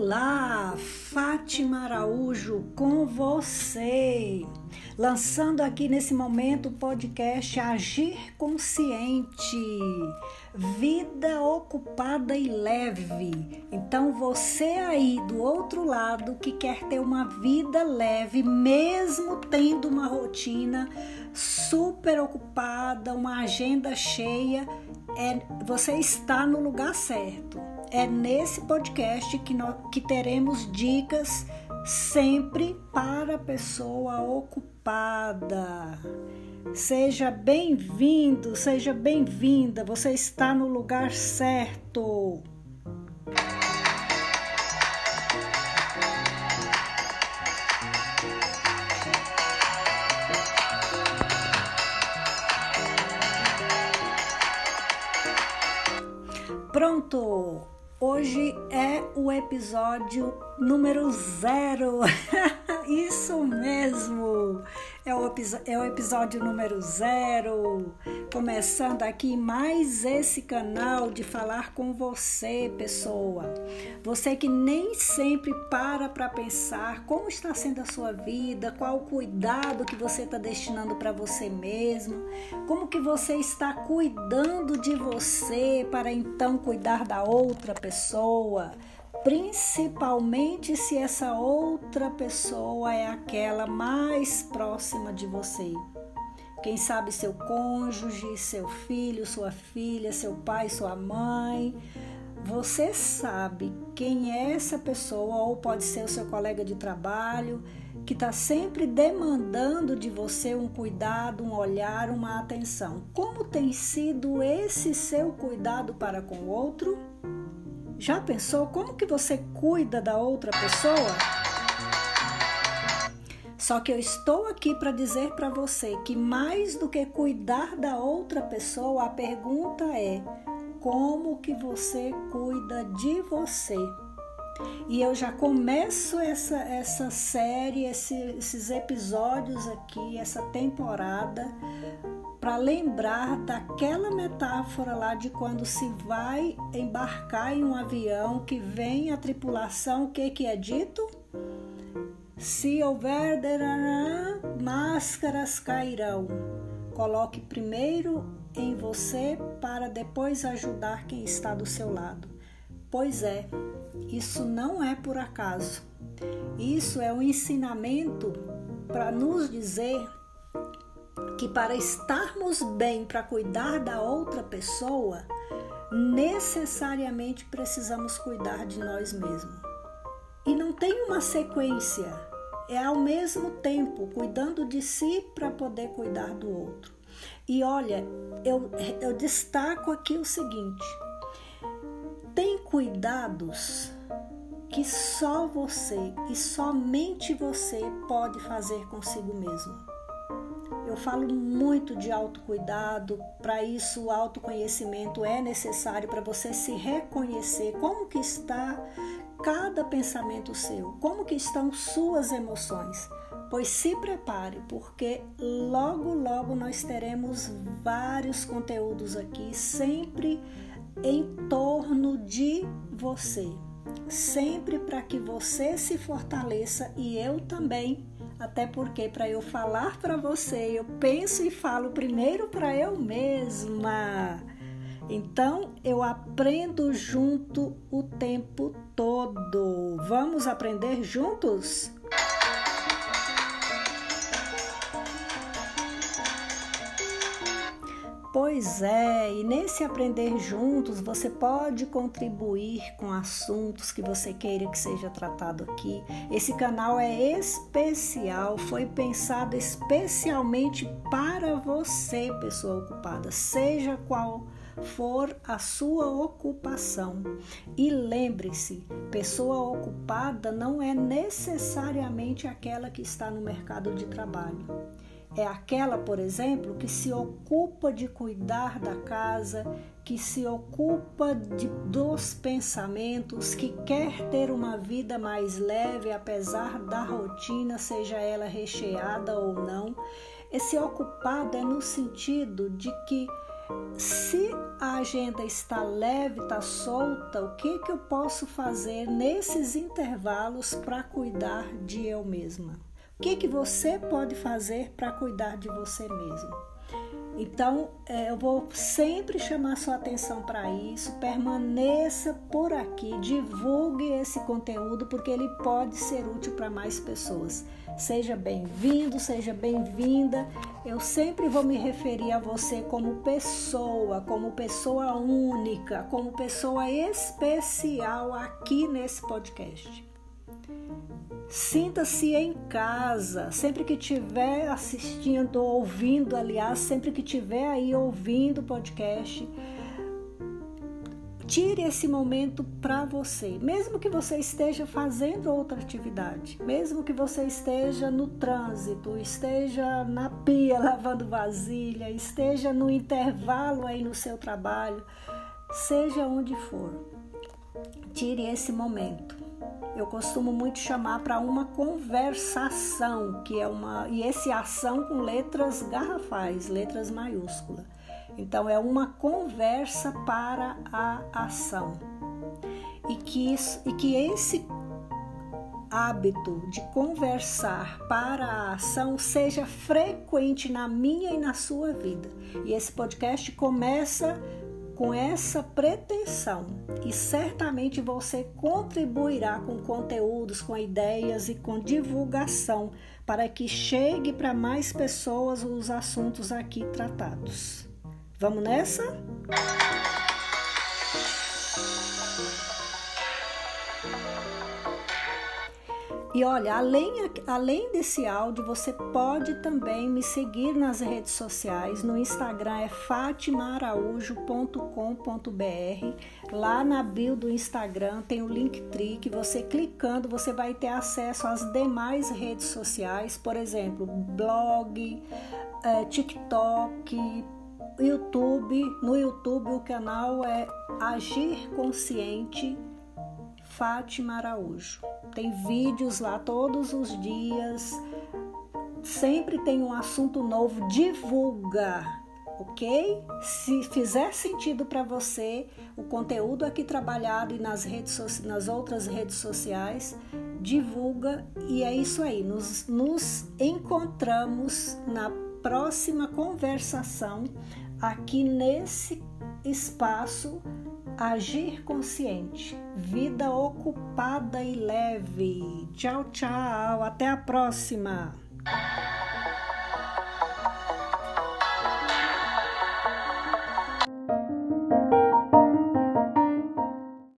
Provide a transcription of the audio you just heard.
Olá, Fátima Araújo com você, lançando aqui nesse momento o podcast Agir Consciente, vida ocupada e leve. Então você aí do outro lado que quer ter uma vida leve, mesmo tendo uma rotina super ocupada, uma agenda cheia, é, você está no lugar certo é nesse podcast que, nós, que teremos dicas sempre para a pessoa ocupada. Seja bem-vindo, seja bem-vinda, você está no lugar certo. Pronto! Hoje é o episódio número zero. Isso! É o, é o episódio número zero. Começando aqui mais esse canal de falar com você, pessoa. Você que nem sempre para para pensar como está sendo a sua vida, qual o cuidado que você está destinando para você mesmo, como que você está cuidando de você para então cuidar da outra pessoa principalmente se essa outra pessoa é aquela mais próxima de você. Quem sabe seu cônjuge, seu filho, sua filha, seu pai, sua mãe. Você sabe quem é essa pessoa, ou pode ser o seu colega de trabalho, que está sempre demandando de você um cuidado, um olhar, uma atenção. Como tem sido esse seu cuidado para com o outro? Já pensou como que você cuida da outra pessoa? Só que eu estou aqui para dizer para você que mais do que cuidar da outra pessoa, a pergunta é: como que você cuida de você? E eu já começo essa, essa série, esse, esses episódios aqui, essa temporada, para lembrar daquela metáfora lá de quando se vai embarcar em um avião que vem a tripulação, o que, que é dito? Se houver máscaras cairão. Coloque primeiro em você para depois ajudar quem está do seu lado. Pois é, isso não é por acaso. Isso é um ensinamento para nos dizer que para estarmos bem, para cuidar da outra pessoa, necessariamente precisamos cuidar de nós mesmos. E não tem uma sequência, é ao mesmo tempo cuidando de si para poder cuidar do outro. E olha, eu, eu destaco aqui o seguinte: cuidados que só você e somente você pode fazer consigo mesmo. Eu falo muito de autocuidado, para isso o autoconhecimento é necessário para você se reconhecer como que está cada pensamento seu, como que estão suas emoções. Pois se prepare, porque logo logo nós teremos vários conteúdos aqui, sempre em torno de você. Sempre para que você se fortaleça e eu também até porque para eu falar para você, eu penso e falo primeiro para eu mesma. Então eu aprendo junto o tempo todo. Vamos aprender juntos? Pois é, e nesse aprender juntos você pode contribuir com assuntos que você queira que seja tratado aqui. Esse canal é especial, foi pensado especialmente para você, pessoa ocupada, seja qual for a sua ocupação. E lembre-se, pessoa ocupada não é necessariamente aquela que está no mercado de trabalho é aquela, por exemplo, que se ocupa de cuidar da casa, que se ocupa de, dos pensamentos, que quer ter uma vida mais leve, apesar da rotina, seja ela recheada ou não. Esse ocupado é no sentido de que Se a agenda está leve, está solta, o que, que eu posso fazer nesses intervalos para cuidar de eu mesma? O que, que você pode fazer para cuidar de você mesmo? Então, é, eu vou sempre chamar sua atenção para isso. Permaneça por aqui, divulgue esse conteúdo, porque ele pode ser útil para mais pessoas. Seja bem-vindo, seja bem-vinda. Eu sempre vou me referir a você como pessoa, como pessoa única, como pessoa especial aqui nesse podcast. Sinta-se em casa, sempre que estiver assistindo, ouvindo, aliás, sempre que estiver aí ouvindo o podcast, tire esse momento para você, mesmo que você esteja fazendo outra atividade, mesmo que você esteja no trânsito, esteja na pia lavando vasilha, esteja no intervalo aí no seu trabalho, seja onde for, tire esse momento eu costumo muito chamar para uma conversação, que é uma e esse ação com letras garrafais, letras maiúsculas. Então é uma conversa para a ação. E que, isso, e que esse hábito de conversar para a ação seja frequente na minha e na sua vida. E esse podcast começa com essa pretensão e certamente você contribuirá com conteúdos, com ideias e com divulgação para que chegue para mais pessoas os assuntos aqui tratados. Vamos nessa? E olha, além, além desse áudio, você pode também me seguir nas redes sociais. No Instagram é fatimaaraújo.com.br. Lá na bio do Instagram tem o Linktree que você clicando você vai ter acesso às demais redes sociais, por exemplo, blog, é, TikTok, YouTube. No YouTube o canal é Agir Consciente Fátima Araújo. Tem vídeos lá todos os dias. Sempre tem um assunto novo. Divulga, ok? Se fizer sentido para você o conteúdo aqui trabalhado e nas redes nas outras redes sociais, divulga e é isso aí. Nos, nos encontramos na próxima conversação aqui nesse espaço Agir consciente, vida ocupada e leve. Tchau, tchau. Até a próxima.